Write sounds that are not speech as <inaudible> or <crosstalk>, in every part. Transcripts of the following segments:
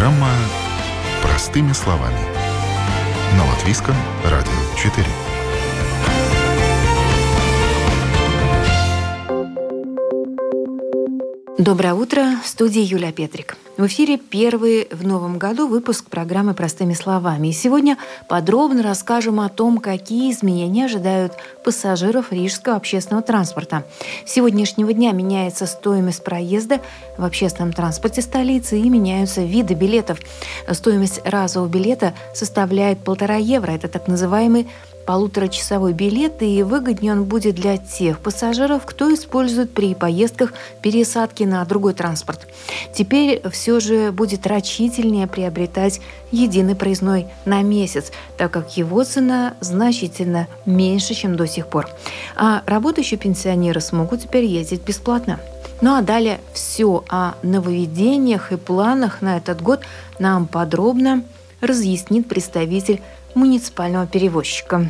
Программа «Простыми словами» на Латвийском радио 4. Доброе утро, в студии Юлия Петрик. В эфире первый в новом году выпуск программы «Простыми словами». И сегодня подробно расскажем о том, какие изменения ожидают пассажиров рижского общественного транспорта. С сегодняшнего дня меняется стоимость проезда в общественном транспорте столицы и меняются виды билетов. Стоимость разового билета составляет полтора евро. Это так называемый полуторачасовой билет, и выгоднее он будет для тех пассажиров, кто использует при поездках пересадки на другой транспорт. Теперь все же будет рачительнее приобретать единый проездной на месяц, так как его цена значительно меньше, чем до сих пор. А работающие пенсионеры смогут теперь ездить бесплатно. Ну а далее все о нововведениях и планах на этот год нам подробно разъяснит представитель муниципального перевозчика.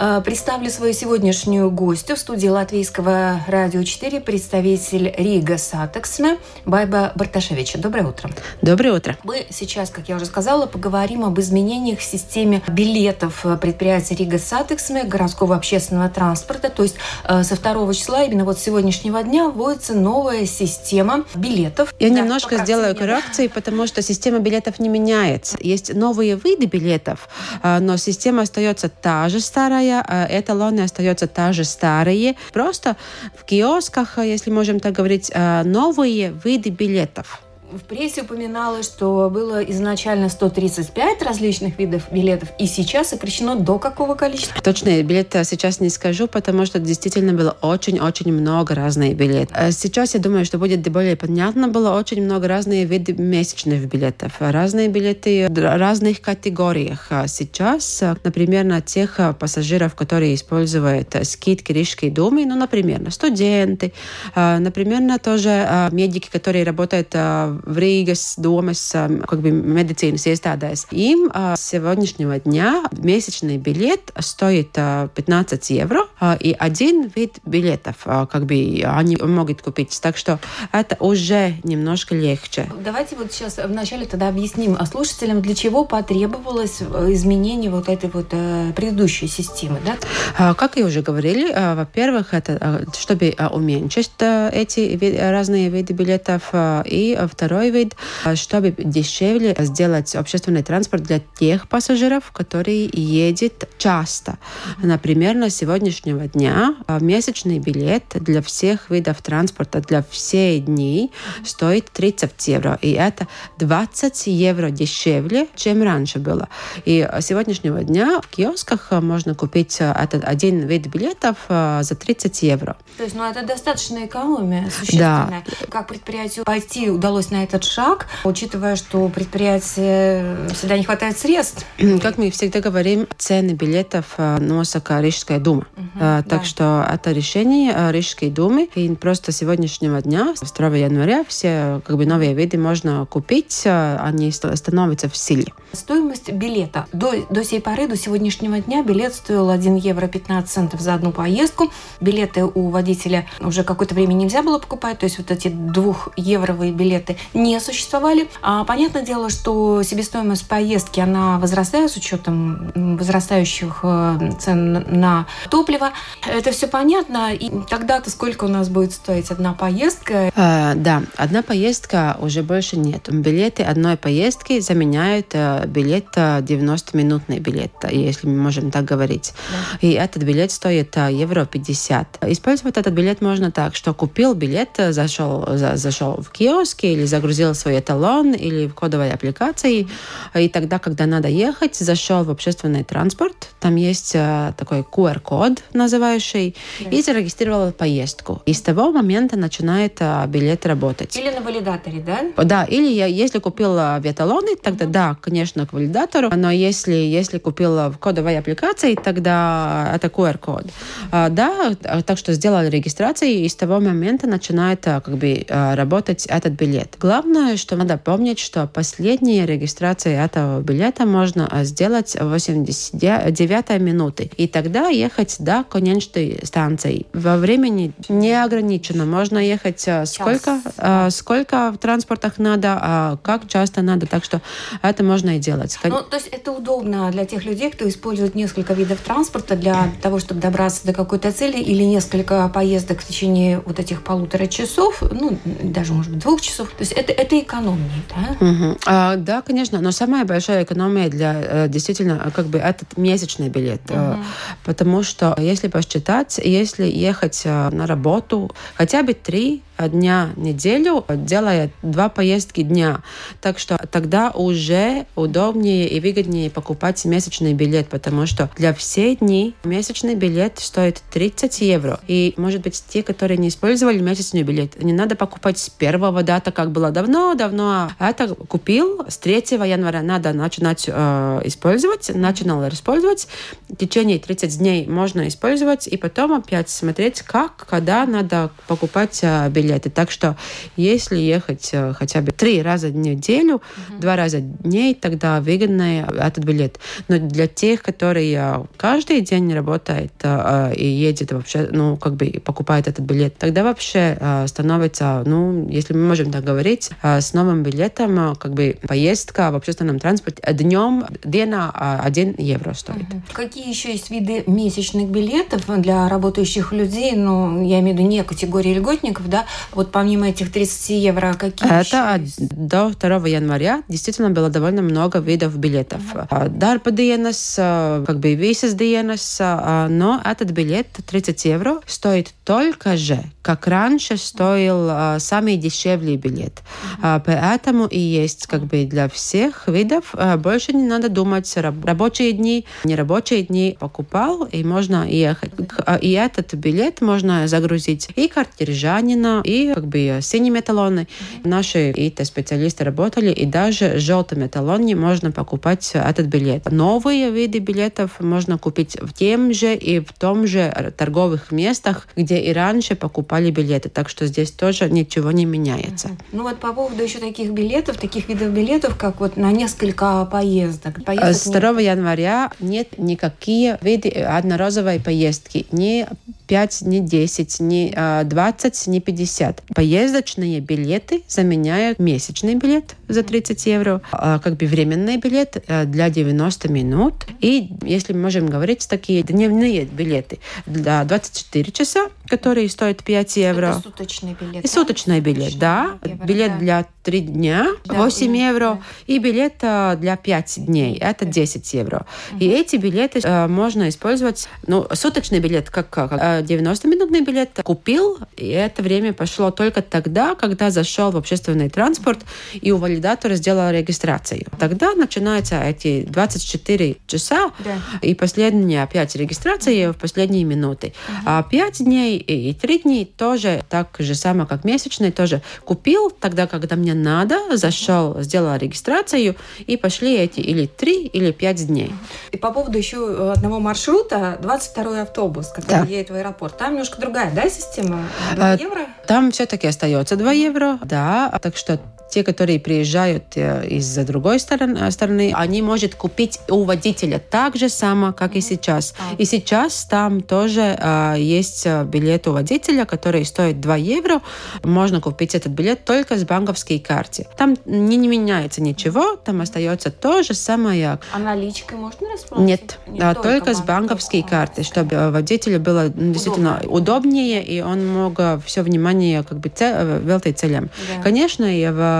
Э, представлю свою сегодняшнюю гостью в студии Латвийского радио 4, представитель Rīgas satiksme Байба Барташевича. Доброе утро. Доброе утро. Мы сейчас, как я уже сказала, поговорим об изменениях в системе билетов предприятия Rīgas satiksme городского общественного транспорта. То есть э, со второго числа, именно вот с сегодняшнего дня, вводится новая система билетов. Я да, немножко сделаю коррекции, потому что система билетов не меняется. Есть новые виды билетов, э, но система остается та же, старая, а эталоны остаются та же старые. Просто в киосках, если можем так говорить, а, новые виды билетов. В прессе упоминалось, что было изначально 135 различных видов билетов, и сейчас сокращено до какого количества? Точные билеты сейчас не скажу, потому что действительно было очень-очень много разных билетов. А сейчас я думаю, что будет более понятно. Было очень много разных видов месячных билетов. Разные билеты в разных категориях. А сейчас, например, на тех пассажиров, которые используют скидки Рижской думы, ну, например, на студенты, например, на тоже медики, которые работают в Рīgas domas как бы медицинas iestādēs. Им с сегодняшнего дня месячный билет стоит 15 евро и один вид билетов как бы они могут купить. Так что это уже немножко легче. Давайте вот сейчас вначале тогда объясним слушателям, для чего потребовалось изменение вот этой вот предыдущей системы, да? Как я уже говорили, во-первых, это чтобы уменьшить эти разные виды билетов, и второй вид, чтобы дешевле сделать общественный транспорт для тех пассажиров, которые едут часто. Например, на сегодняшнего дня месячный билет для всех видов транспорта для всех дней стоит 30 евро. И это 20 евро дешевле, чем раньше было. И сегодняшнего дня в киосках можно купить этот один вид билетов за 30 евро. То есть, ну, это достаточно экономия существенная. Да. Как предприятию пойти удалось на этот шаг, учитывая, что у предприятия всегда не хватает средств. Как мы всегда говорим, цены билетов э, носака Рижская дума. Угу, так да. что это решение э, Рижской думы. И просто сегодняшнего дня, с 2 января, все как бы новые виды можно купить, они становятся в силе. Стоимость билета. До, до сей поры, до сегодняшнего дня билет стоил 1 евро 15 центов за одну поездку. Билеты у водителя уже какое-то время нельзя было покупать, то есть вот эти двухевровые билеты не существовали. А понятное дело, что себестоимость поездки, она возрастает с учетом возрастающих э, цен на топливо. Это все понятно. И тогда-то сколько у нас будет стоить одна поездка? А, да, одна поездка уже больше нет. Билеты одной поездки заменяют э, билет 90-минутный билет, если мы можем так говорить. Да. И этот билет стоит евро 50. Использовать этот билет можно так, что купил билет, зашел, за, зашел в киоск или загрузил свой эталон или в кодовой аппликации. И тогда, когда надо ехать, зашел в общественный транспорт, там есть э, такой QR-код называющий, да. и зарегистрировал поездку. И с того момента начинает э, билет работать. Или на валидаторе, да? Да, или я, если купил в эталоны, тогда угу. да, конечно, к валидатору, но если, если купил в кодовой аппликации, тогда это QR-код. Да, так что сделали регистрацию, и с того момента начинает как бы работать этот билет. Главное, что надо помнить, что последняя регистрация этого билета можно сделать в 89 минуты. И тогда ехать до конечной станции. Во времени не ограничено. Можно ехать э, сколько, э, сколько в транспортах надо, а как часто надо. Так что это можно и делать. Ну, то есть это удобно для тех людей, кто использует несколько видов транспорта для того, чтобы добраться до какой-то цели или несколько поездок в течение вот этих полутора часов, ну, даже, может быть, двух часов. То есть это, это экономнее, да? Угу. А, да, конечно, но самая большая экономия для э, действительно как бы этот месячный билет. Угу. Потому что если посчитать, если ехать э, на работу хотя бы три дня в неделю, делая два поездки дня. Так что тогда уже удобнее и выгоднее покупать месячный билет, потому что для всех дней месячный билет стоит 30 евро. И, может быть, те, которые не использовали месячный билет, не надо покупать с первого дата, как было давно-давно. А это купил с 3 января надо начинать э, использовать, начинал использовать. В течение 30 дней можно использовать, и потом опять смотреть, как, когда надо покупать э, билет билеты. Так что если ехать э, хотя бы три раза в неделю, угу. два раза в дней, тогда выгодный этот билет. Но для тех, которые э, каждый день работает э, и едет вообще, ну, как бы покупает этот билет, тогда вообще становится, ну, если мы можем так говорить, с новым билетом, как бы поездка в общественном транспорте днем дня 1 евро стоит. Угу. Какие еще есть виды месячных билетов для работающих людей, ну, я имею в виду не категории льготников, да, вот помимо этих 30 евро, какие Это еще до 2 января действительно было довольно много видов билетов. Mm-hmm. Дарба dienas, как бы visas dienas, но этот билет 30 евро стоит только же, как раньше стоил самый дешевый билет. Mm-hmm. Поэтому и есть как бы для всех видов. Больше не надо думать рабочие дни, нерабочие дни покупал, и можно ехать. И этот билет можно загрузить и картержанина, и как бы синими талоны. Наши ИТ-специалисты работали, и даже желтыми талонами можно покупать этот билет. Новые виды билетов можно купить в тем же и в том же торговых местах, где и раньше покупали билеты. Так что здесь тоже ничего не меняется. Ну вот по поводу еще таких билетов, таких видов билетов, как вот на несколько поездок. Поездок С 2 нет. января нет никакие виды одноразовой поездки. Ни 5, ни 10, ни 20, ни 50 50. Поездочные билеты заменяют месячный билет за 30 евро, а как бы временный билет э, для 90 минут. И если мы можем говорить, такие дневные билеты для 24 часа, которые стоят 5 евро. Это суточный билет. И да? суточный билет, да. Евро, билет да. для 3 дня да, 8 и, евро. Да. И билет э, для 5 дней это 10 евро. Угу. И эти билеты э, можно использовать. Ну, суточный билет, как, как 90-минутный билет, купил, и это время пошло только тогда, когда зашел в общественный транспорт и у валидатора сделал регистрацию. Тогда начинаются эти 24 часа да. и последняя опять регистрация в последние минуты. Угу. А 5 дней и 3 дней тоже так же самое, как месячный, тоже купил тогда, когда мне надо, зашел, сделал регистрацию и пошли эти или 3 или 5 дней. И по поводу еще одного маршрута, 22 автобус, когда да. едет в аэропорт, там немножко другая, да, система? 2 а, евро? Там все-таки остается 2 евро, да, так что те, которые приезжают э, из-за другой стороны, стороны, они могут купить у водителя так же само, как и сейчас. И сейчас там тоже э, есть билет у водителя, который стоит 2 евро. Можно купить этот билет только с банковской карты. Там не, не меняется ничего, там остается то же самое. А наличкой можно расплатиться? Нет, Не да, только, только с банковской карты, чтобы водителю было действительно удобнее, и он мог все внимание как бы цель, целям. Да. Конечно, и в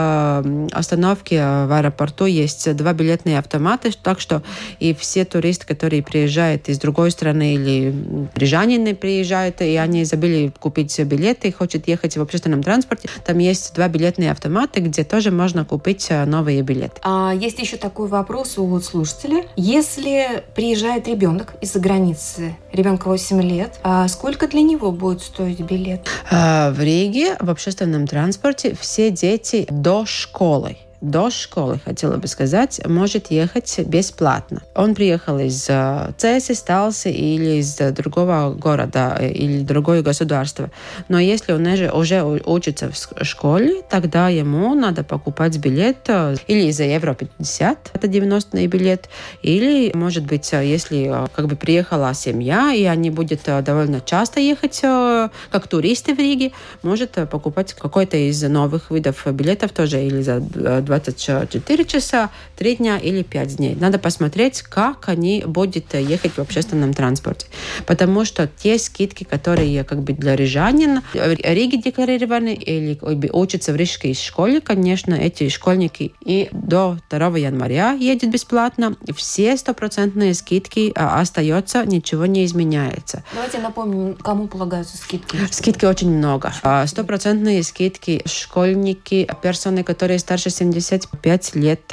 остановке в аэропорту есть два билетные автоматы, так что и все туристы, которые приезжают из другой страны или рижанины приезжают, и они забыли купить билеты и хотят ехать в общественном транспорте, там есть два билетные автомата, где тоже можно купить э, новые билеты. А есть еще такой вопрос у слушателя. Если приезжает ребенок из-за границы, ребенка 8 лет, а сколько для него будет стоить билет? А, в Риге в общественном транспорте все дети до школы до школы, хотела бы сказать, может ехать бесплатно. Он приехал из э, Цеси, Сталси или из другого города э, или другое государство. Но если он уже, уже учится в школе, тогда ему надо покупать билет э, или за евро 50, это 90 билет, или, может быть, если как бы приехала семья, и они будут довольно часто ехать как туристы в Риге, может покупать какой-то из новых видов билетов тоже или за 24 часа, 3 дня или 5 дней. Надо посмотреть, как они будут ехать в общественном транспорте. Потому что те скидки, которые как бы для рижанин в Риге декларированы или учатся в рижской школе, конечно, эти школьники и до 2 января едут бесплатно. Все стопроцентные скидки а, остаются, ничего не изменяется. Давайте напомним, кому полагаются скидки. Скидки очень много. А, стопроцентные скидки школьники, персоны, которые старше 75 лет,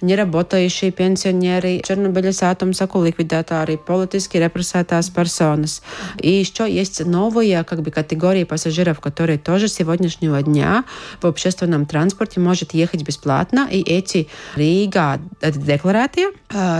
не работающие пенсионеры, Чернобылис атомсаку ликвидатори, политически репрессētās personas. И еще есть новые как бы, категории пассажиров, которые тоже с сегодняшнего дня в общественном транспорте может ехать бесплатно. И эти Рига декларации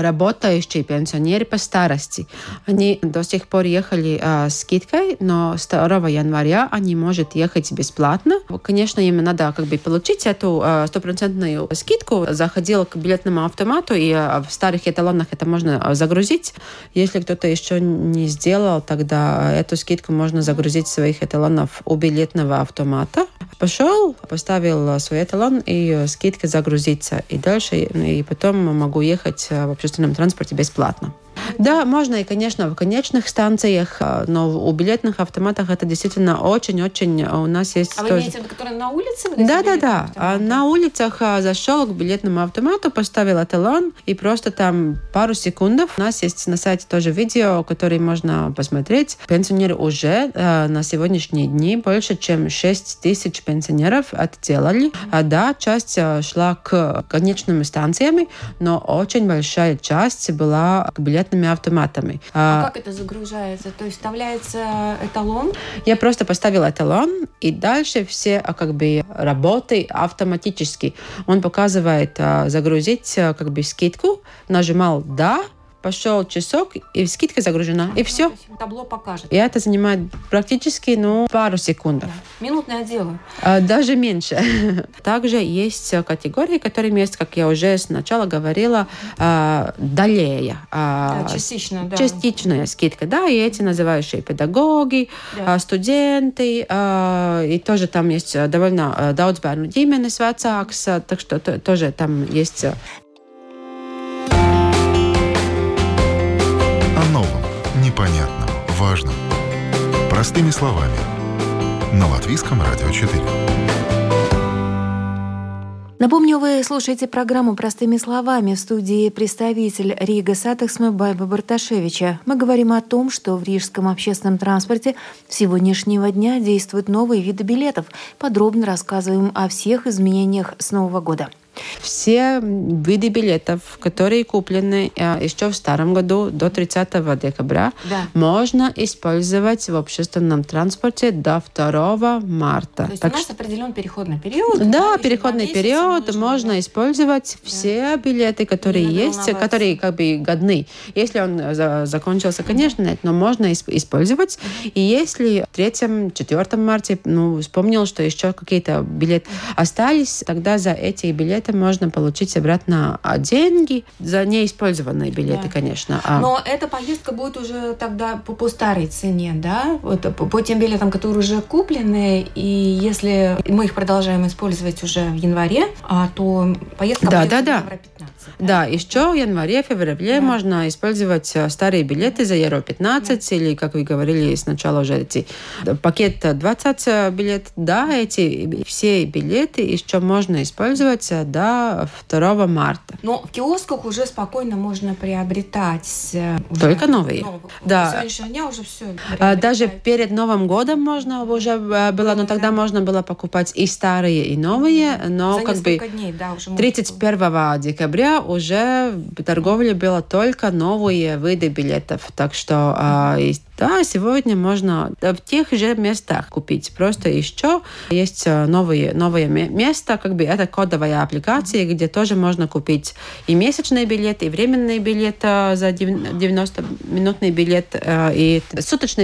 работающие пенсионеры по старости. Они до сих пор ехали с скидкой, но с 2 января они могут ехать бесплатно. Конечно, им надо как бы получить эту стопроцентную скидку. Заходил к билетному автомату, и в старых эталонах это можно загрузить. Если кто-то еще не сделал, тогда эту скидку можно загрузить своих эталонов у билетного автомата. Пошел, поставил свой эталон, и скидка загрузится. И дальше, и потом могу ехать в общественном транспорте бесплатно. Да, можно и, конечно, в конечных станциях, а, но у билетных автоматов это действительно очень-очень у нас есть... А вы имеете в виду, которые на улице? Да, да, да. А на улицах а, зашел к билетному автомату, поставил эталон, и просто там пару секунд. У нас есть на сайте тоже видео, которое можно посмотреть. Пенсионеры уже а, на сегодняшние дни больше, чем 6 тысяч пенсионеров это делали. А, да, часть шла к конечным станциям, но очень большая часть была к билетным билетными автоматами. А, а как это загружается? То есть вставляется эталон? Я просто поставила эталон, и дальше все а, как бы работы автоматически. Он показывает а, загрузить как бы скидку, нажимал «Да», пошел часок, и скидка загружена, и все. Табло покажет. И это занимает практически ну, пару секунд. Да. Минутное дело. А, даже меньше. <laughs> Также есть категории, которые есть, как я уже сначала говорила, а, далее. А, да, частично, да. Частичная скидка, да, и эти называющие педагоги, да. студенты, и тоже там есть довольно daudz bērnu ģimenes vecāks, так что тоже там есть непонятном, важном. Простыми словами. На Латвийском радио 4. Напомню, вы слушаете программу «Простыми словами» в студии представитель Rīgas satiksme Байба Барташевича. Мы говорим о том, что в рижском общественном транспорте с сегодняшнего дня действуют новые виды билетов. Подробно рассказываем о всех изменениях с Нового года. Все виды билетов, которые куплены э, еще в старом году до 30 декабря, да. можно использовать в общественном транспорте до 2 марта. То есть так у нас что... определен переходный период? Да, переходный период. Можно, можно использовать да. все билеты, которые есть, которые как бы годны. Если он за, закончился, конечно, нет, но можно использовать. И если в 3-4 марте, ну, вспомнил, что еще какие-то билеты остались, тогда за эти билеты это можно получить обратно а, деньги за неиспользованные билеты, да. конечно. А... Но эта поездка будет уже тогда по, по старой цене, да? Вот, по, по тем билетам, которые уже куплены, и если мы их продолжаем использовать уже в январе, а, то поездка да, будет да, да. евро 15. Да, да еще в январе, феврале да. можно использовать а, старые билеты за евро 15 да. или, как вы говорили сначала уже эти пакет 20 билет. Да, эти все билеты еще можно использовать до 2 марта. Но в киосках уже спокойно можно приобретать. Э, уже Только новые. новые. Да. Сегодняшнего дня уже все. А, даже перед Новым годом можно уже э, было, но тогда да. можно было покупать и старые, и новые, но За как бы дней, да, уже 31 декабря ноября уже в торговле было только новые виды билетов. Так что а, да, сегодня можно в тех же местах купить. Просто еще есть э, новые, новые места, как бы это кодовая аппликация, где тоже можно купить и месячный билет, и временный билет э, за 90-минутный билет, э, и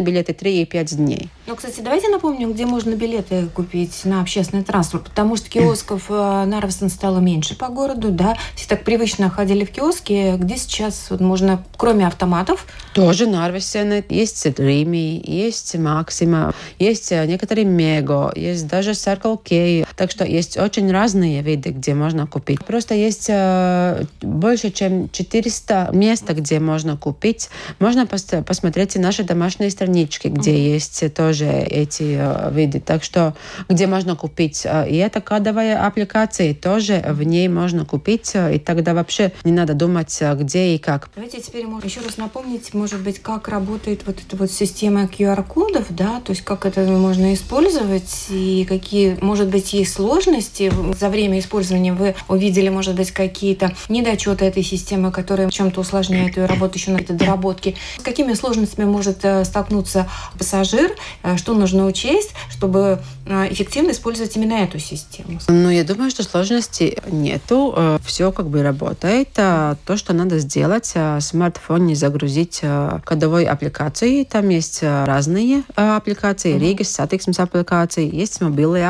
билет, и 3 и 5 дней. Ну, кстати, давайте напомним, где можно билеты купить на общественный транспорт, потому что <clears throat> киосков Нарвсон стало меньше по городу, да, все так привычно ходили в киоски, где сейчас вот можно, кроме автоматов... Тоже Нарвесены, есть Rimi, есть Максима, есть э, некоторые Мего, есть даже Circle K. Так что есть очень разные виды, где можно купить. Просто есть э, больше, чем 400 мест, где можно купить. Можно пос посмотреть и наши домашние странички, где mm-hmm. есть тоже эти э, виды. Так что где можно купить. И это кодовая аппликация, тоже в ней можно купить. И тогда вообще не надо думать, где и как. Давайте теперь еще раз напомнить, может быть, как работает вот эта вот система QR-кодов, да, то есть как это можно использовать и какие, может быть, есть сложности. За время использования вы увидели, может быть, какие-то недочеты этой системы, которые чем-то усложняют ее работу еще на этой доработке. С какими сложностями может э, столкнуться пассажир, э, что нужно учесть, чтобы э, эффективно использовать именно эту систему? Ну, я думаю, что сложностей нету. Все как бы работает. То, что надо сделать, в смартфоне загрузить кодовой аппликации, там есть разные аппликации. Mm-hmm. Риgas сатиксmes аппликация, есть мобильные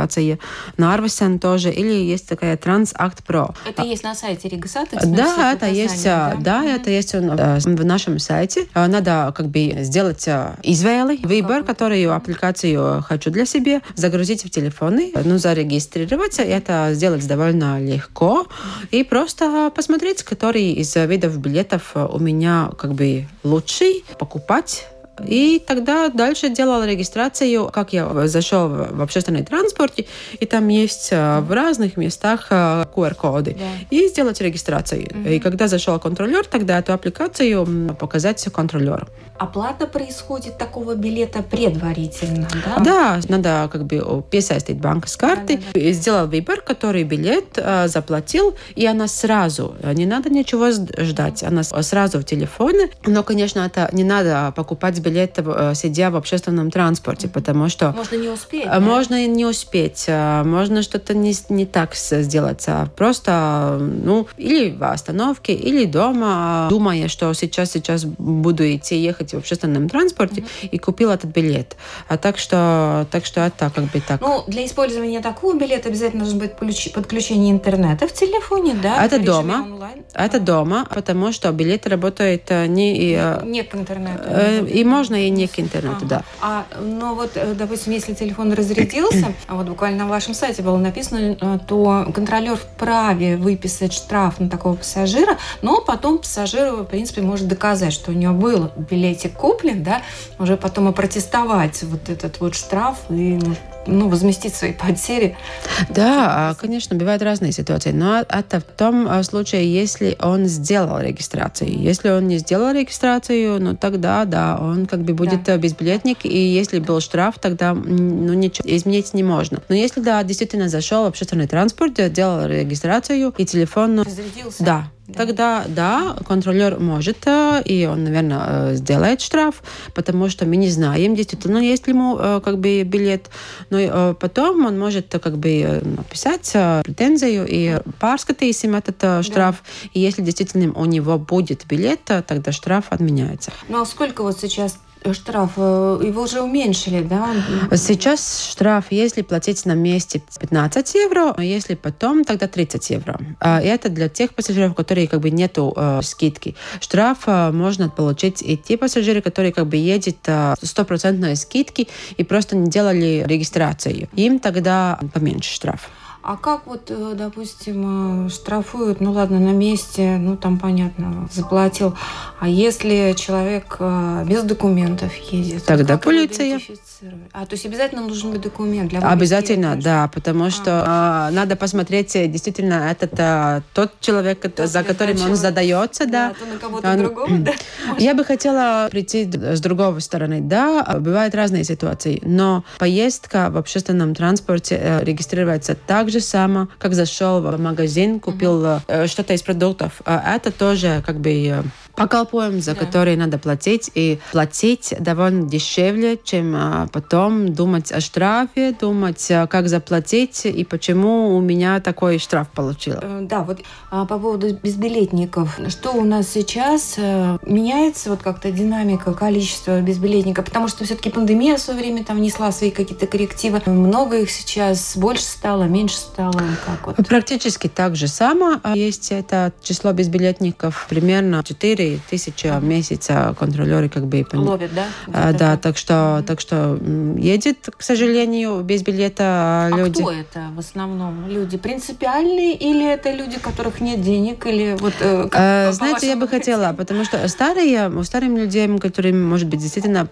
аппликации, Нарвесен тоже, или есть такая Transact Pro. Это есть на сайте Рига? Да, это есть, да, да mm-hmm. это есть в нашем сайте. Надо как бы сделать извели, выбор, которую аппликацию хочу для себя, загрузить в телефоны, ну, зарегистрироваться, это сделать довольно легко, и просто посмотреть, который из видов билетов у меня как бы лучший, покупать и тогда дальше делала регистрацию, как я зашел в общественный транспорт, и там есть э, в разных местах QR-коды. Э, да. И сделать регистрацию. Угу. И когда зашел контролер, тогда эту аппликацию показать контролеру. Оплата происходит такого билета предварительно, да? Да, надо как бы писать банк с карты. Да, да, да. Сделал выбор, который билет э, заплатил, и она сразу, не надо ничего ждать, она сразу в телефоне. Но, конечно, это не надо покупать билет билет, э, сидя в общественном транспорте, потому что... Можно не успеть. Да? Можно не успеть, э, можно что-то не, не так сделать, а просто, ну, или в остановке, или дома, думая, что сейчас, сейчас буду идти ехать в общественном транспорте, mm-hmm. и купил этот билет. А так что, так что это как бы так. Ну, для использования такого билета обязательно должен быть подключение интернета в телефоне, да? Это дома. Это дома, потому что билет работает э, не... Не к интернету. И можно можно и не к интернету, ага. да. А, но вот, э, допустим, если телефон разрядился, а вот буквально на вашем сайте было написано, э, то контролер вправе выписать штраф на такого пассажира, но потом пассажир, в принципе, может доказать, что у него был билетик куплен, да, уже потом опротестовать вот этот вот штраф и ну, возместить свои потери. Да, конечно, бывают разные ситуации, но это в том а, случае, если он сделал регистрацию. Если он не сделал регистрацию, ну тогда, да, он как бы будет да. безбилетник, и если был штраф, тогда ну, ничего изменить не можно. Но если, да, действительно зашел в общественный транспорт, делал регистрацию, и телефон... Разрядился? Да, Тогда, да, контролер может, э, и он, наверное, э, сделает штраф, потому что мы не знаем, действительно, есть ли ему э, как бы билет. Но потом он может как бы написать претензию и парскатейсим этот штраф. Да. И если действительно у него будет билет, тогда штраф отменяется. Ну а сколько вот сейчас штраф, э, его уже уменьшили, да? Сейчас штраф, если платить на месте 15 евро, а если потом, тогда 30 евро. А, и это для тех пассажиров, которые как бы нету э, скидки. Штраф э, можно получить и те пассажиры, которые как бы едут э, стопроцентной скидки и просто не делали регистрацию. Им тогда поменьше штраф. А как вот, э, допустим, э, штрафуют, ну ладно, на месте, ну там понятно, заплатил. А если человек э, без документов едет? Тогда полиция. А, то есть обязательно нужен быть документ для Обязательно, да, потому а. что а. надо посмотреть, действительно, этот а, тот человек, то за которым он человек. задается, да. да на кого-то он... другого, да. <clears throat> Я бы хотела прийти с другой стороны. Да, бывают разные ситуации, но поездка в общественном транспорте регистрируется так так же само, как зашел в магазин, купил mm-hmm. что-то из продуктов. Это тоже как бы поколпуем, за да. которые надо платить. И платить довольно дешевле, чем а, потом думать о штрафе, думать, а, как заплатить и почему у меня такой штраф получил. Э, да, вот а, по поводу безбилетников. Что у нас сейчас? Э, меняется вот как-то динамика, количество безбилетников? Потому что все-таки пандемия в свое время там внесла свои какие-то коррективы. Много их сейчас, больше стало, меньше стало? Как вот? Практически так же само. Есть это число безбилетников примерно 4 4 тысячи в месяц контролеры как бы... Ловят, да? А, да, так что, так что едет, к сожалению, без билета а люди. А кто это в основном? Люди принципиальные или это люди, у которых нет денег? Или вот, э, как, а, знаете, я бы хотела, потому что старые, у старым людям, которым, может быть, действительно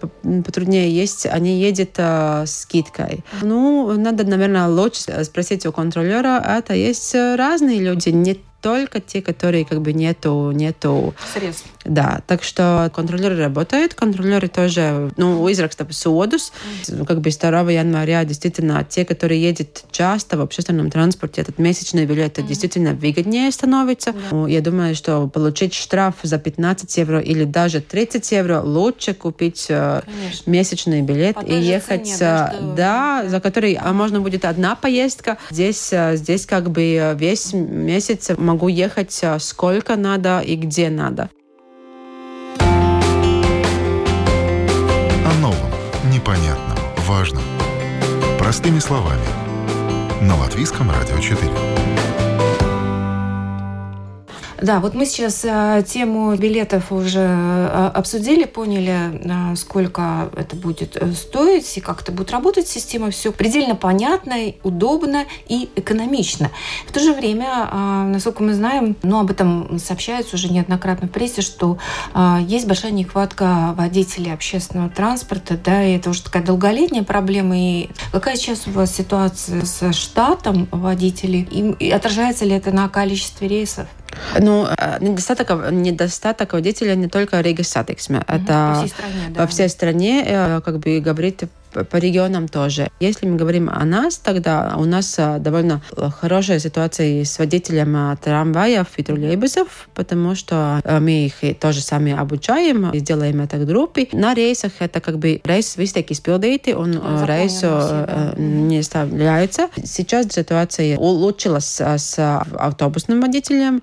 потруднее есть, они едут э, с скидкой. Ну, надо, наверное, лучше спросить у контролера. Это есть разные люди, не только те, которые как бы нету, нету средств. Да, так что контролеры работают, контролеры тоже, ну, изракста содус, mm. как бы 2 января действительно те, которые едут часто в общественном транспорте, этот месячный билет mm. действительно выгоднее становится. Yeah. Я думаю, что получить штраф за 15 евро или даже 30 евро лучше купить э, Конечно. месячный билет По и ехать, цене, да, что... да, за который а можно будет одна поездка. Здесь, э, здесь как бы весь месяц могу ехать э, сколько надо и где надо. Непонятно, важно. Простыми словами. На Латвийском радио 4. Да, вот мы сейчас э, тему билетов уже э, обсудили, поняли, э, сколько это будет стоить и как это будет работать система. Все предельно понятно, удобно и экономично. В то же время, насколько мы знаем, но об этом сообщается уже неоднократно в прессе, что есть большая нехватка водителей общественного транспорта, да, и это уже такая долголетняя проблема. И какая сейчас у вас ситуация с штатом водителей? И отражается ли это на количестве рейсов? Ну, э, недостаток, недостаток водителя не только Rīgas satiksme. Угу, это по всей стране, да. По всей стране, э, как бы говорит по регионам тоже. Если мы говорим о нас, тогда у нас э, довольно хорошая ситуация с водителем трамваев и троллейбусов, потому что мы их тоже сами обучаем и делаем это в группе. На рейсах это как бы рейс вистек изпildīti, он да, рейсу да. не оставляется. Сейчас ситуация улучшилась с автобусным водителем.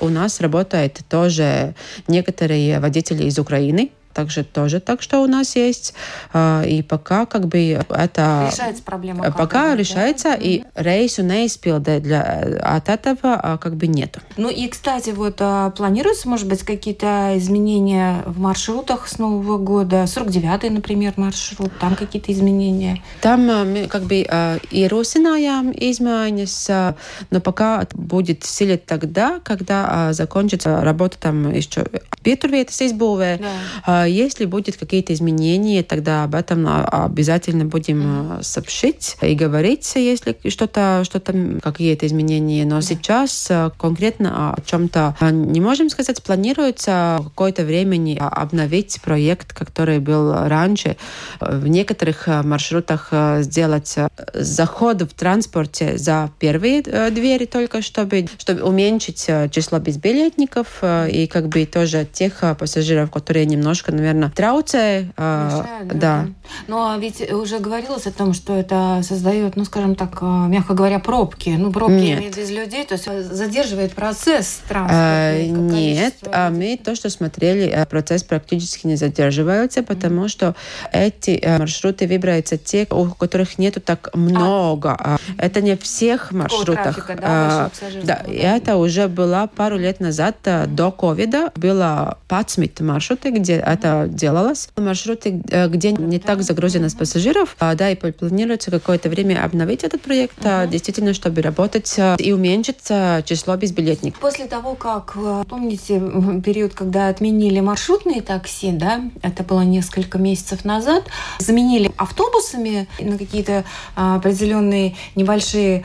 У нас работает тоже некоторые водители из Украины, также тоже так, что у нас есть. А, и пока как бы это... Решается проблема. Пока да? решается, да? и рейсу неизпилда для, от этого а, как бы нету. Ну и, кстати, вот а, планируются, может быть, какие-то изменения в маршрутах с Нового года? 49-й, например, маршрут, там какие-то изменения? Там мы как бы ierosinājām изменения, но пока будет силить тогда, когда закончится работа там еще пieturvietas izbūvē. Да если будет какие-то изменения, тогда об этом обязательно будем mm. сообщить и говорить, если что-то, что-то какие-то изменения. Но да. сейчас э, конкретно о чем-то э, не можем сказать. Планируется какое-то времени обновить проект, который был раньше. В некоторых маршрутах сделать заход в транспорте за первые двери только, чтобы, чтобы уменьшить число безбилетников и как бы тоже тех пассажиров, которые немножко наверное, трауцē. Мешает, да. да. Ну, а ведь уже говорилось о том, что это создает, ну, скажем так, мягко говоря, пробки. Ну, пробки нет. из людей, то есть задерживает процесс транспорта. А, нет, а мы то, что смотрели, процесс практически не задерживается, потому mm-hmm. что эти маршруты выбираются те, у которых нету так много. А. Это не всех маршрутах. Трафика, да, да, и это уже было пару лет назад, до ковида, было 15 маршруты, где это это делалось. Маршруты, э, где не так загружено с пассажиров, а, да, и планируется какое-то время обновить этот проект, угу. действительно, чтобы работать э, и уменьшить число безбилетников. После того, как, помните, период, когда отменили маршрутные такси, да, это было несколько месяцев назад, заменили автобусами на какие-то определенные небольшие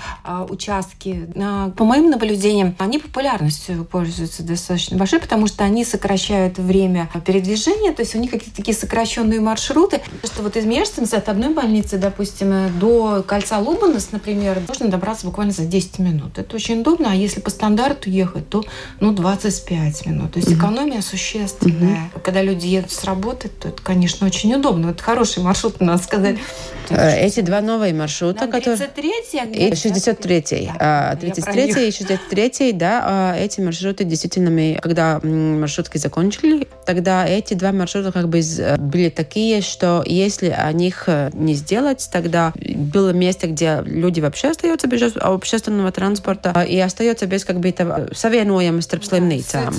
участки. По моим наблюдениям, они популярностью пользуются достаточно большой, потому что они сокращают время передвижения то есть у них какие-то такие сокращенные маршруты, что вот из Межцинса от одной больницы, допустим, до кольца Лубанас, например, можно добраться буквально за 10 минут. Это очень удобно, а если по стандарту ехать, то ну, 25 минут. То есть экономия существенная. Mm-hmm. Когда люди едут с работы, то это, конечно, очень удобно. Это хороший маршрут, надо сказать. Э, эти два новые маршрута, которые... 33 а и 63 да, 33 а, и 63 да, а, эти маршруты действительно мы, когда маршрутки закончили, тогда эти два маршрута как бы э, были такие, что если о них э, не сделать, тогда было место, где люди вообще остаются без общественного транспорта и остается без как бы этого savienojama starp slimnīcām.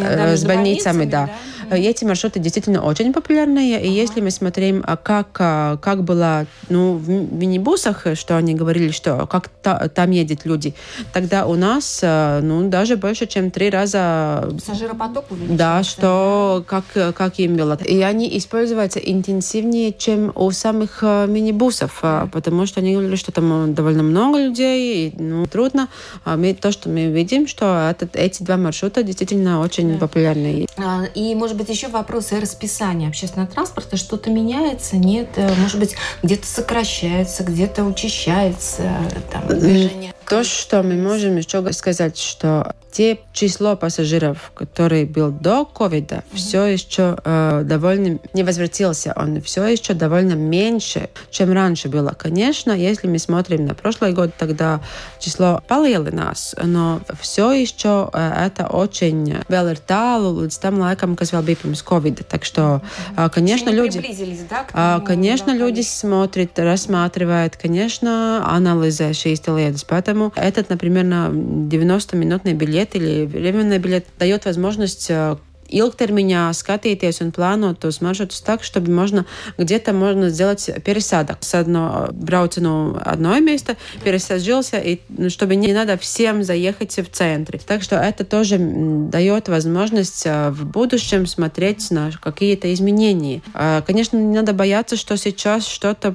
Да, с больницами, да. да. Эти маршруты действительно очень популярные. И если мы смотрим, как, как было ну, в минибусах, что они говорили, что как та, там едут люди, тогда у нас ну, даже больше, чем три раза... Пассажиропоток Да, что как, как им было. И они используются интенсивнее, чем у самых минибусов, потому что они говорили, что там довольно много людей, и, ну, трудно. А мы, то, что мы видим, что этот, эти два маршрута действительно очень да. популярные. А, и, может быть, еще вопросы расписания общественного транспорта. Что-то меняется? Нет? Э, может быть, где-то сокращается, где-то учащается там, движение? То, что мы можем еще сказать, что те число пассажиров, который был до ковида, mm-hmm. все еще э, довольно не возвратился. Он все еще довольно меньше, чем раньше было. Конечно, если мы смотрим на прошлый год, тогда число нас, но все еще э, это очень vēl ir tālu līdz tam laikam, kas vēl bija pirms Covid. Так что, э, конечно, люди, да, э, конечно, люди смотрят, рассматривают, конечно, анализируют шīs lietas. Поэтому этот, например, на 90-минутный билет билет или временный билет дает возможность э, ilgtermiņā skatīties un plānot tos маршрутus так, чтобы можно где-то можно сделать пересадок. С одно брауца ну, одно место, пересажился, и ну, чтобы не надо всем заехать в центре. Так что это тоже дает возможность э, в будущем смотреть на какие-то изменения. А, конечно, не надо бояться, что сейчас что-то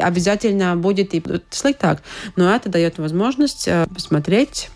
обязательно будет и так, но это дает возможность э, посмотреть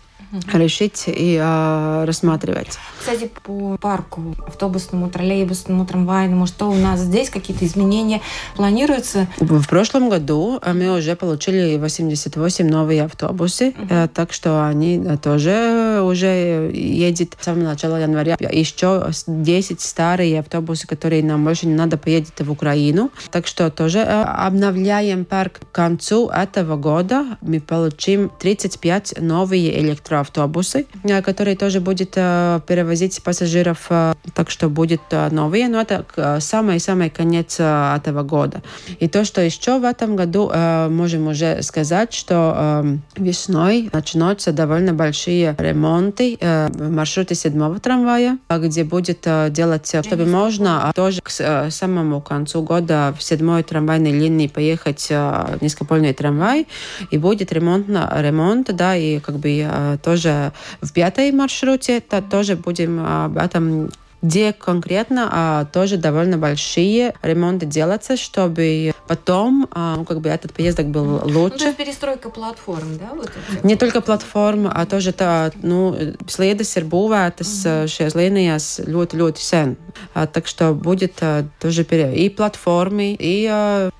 решить и а, рассматривать. Кстати, по парку автобусному, троллейбусному, трамвайному, что у нас здесь какие-то изменения планируются? В прошлом году а, мы уже получили 88 новые автобусы, uh-huh. так что они тоже уже едет с самого начала января. Еще 10 старые автобусы, которые нам больше не надо, поедет в Украину. Так что тоже а, обновляем парк к концу этого года. Мы получим 35 новые электроавтобусы автобусы, э, которые тоже будет э, перевозить пассажиров, э, так что будет новые, но это самый-самый конец этого года. И то, что еще в этом году можем уже сказать, что весной начнутся довольно большие ремонты в маршруте седьмого трамвая, где будет делать, чтобы можно тоже к самому концу года в седьмой трамвайной линии поехать низкопольный трамвай, и будет ремонт, ремонт да, и как бы тоже тоже в пятой маршруте, то тоже будем об этом где конкретно а, тоже довольно большие ремонты делаться, чтобы потом а, ну, как бы этот поездок был лучше. Ну, то есть перестройка платформ, да? Вот эти? Не только платформа, а тоже tā, nu, sliedes ir būvētas mm -hmm. šajās līnijās ļoti, ļoti sen. А, так что будет а, тоже и платформы, и а,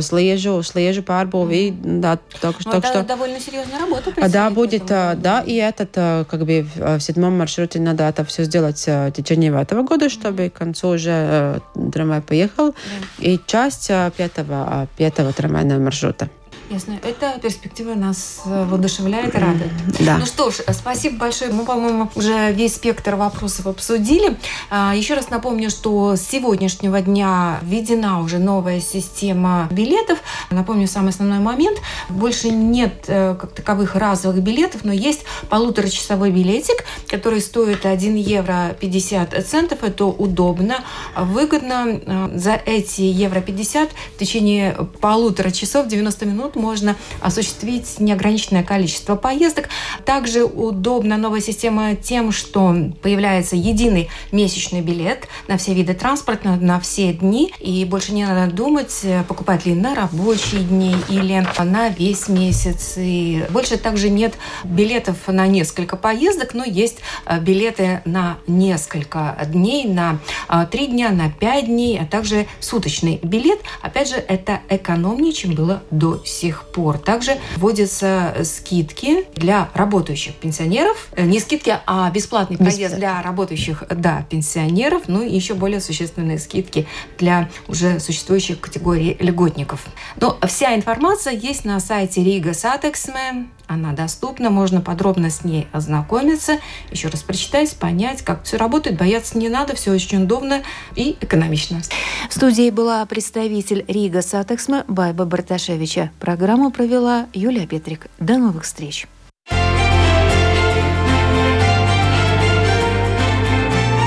слежу, слежу pārбув, и да, так, ну, так что... довольно серьезная работа Да, будет, а, да, и этот как бы в седьмом маршруте надо это все сделать в течение этого года, чтобы к концу уже э, трамвай поехал. Да. И часть э, пятого, пятого трамвайного маршрута. Ясно. Эта перспектива нас э, воодушевляет и радует. Да. Ну что ж, спасибо большое. Мы, по-моему, уже весь спектр вопросов обсудили. А, еще раз напомню, что с сегодняшнего дня введена уже новая система билетов. Напомню самый основной момент. Больше нет э, как таковых разовых билетов, но есть полуторачасовой билетик, который стоит 1 евро 50 центов. Это удобно, выгодно. Э, за эти евро 50 в течение полутора часов, 90 минут можно осуществить неограниченное количество поездок. Также удобна новая система тем, что появляется единый месячный билет на все виды транспорта, на все дни, и больше не надо думать, покупать ли на рабочие дни или на весь месяц. И больше также нет билетов на несколько поездок, но есть э, билеты на несколько дней, на э, три дня, на пять дней, а также суточный билет. Опять же, это экономнее, чем было до сих пор. Также вводятся скидки для работающих пенсионеров. Э, не скидки, а бесплатный проезд для работающих да, пенсионеров. Ну и еще более существенные скидки для уже существующих категорий льготников. Но вся информация есть на сайте Rīgas satiksme. Она доступна, можно подробно с ней ознакомиться, еще раз прочитать, понять, как все работает. Бояться не надо, все очень удобно и экономично. В студии была представитель Rīgas satiksme Байба Барташевича. Программу провела Юлия Петрик. До новых встреч!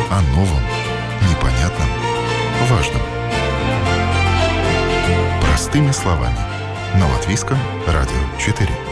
О новом, непонятном, важном. Простыми словами. На Латвийском радио 4.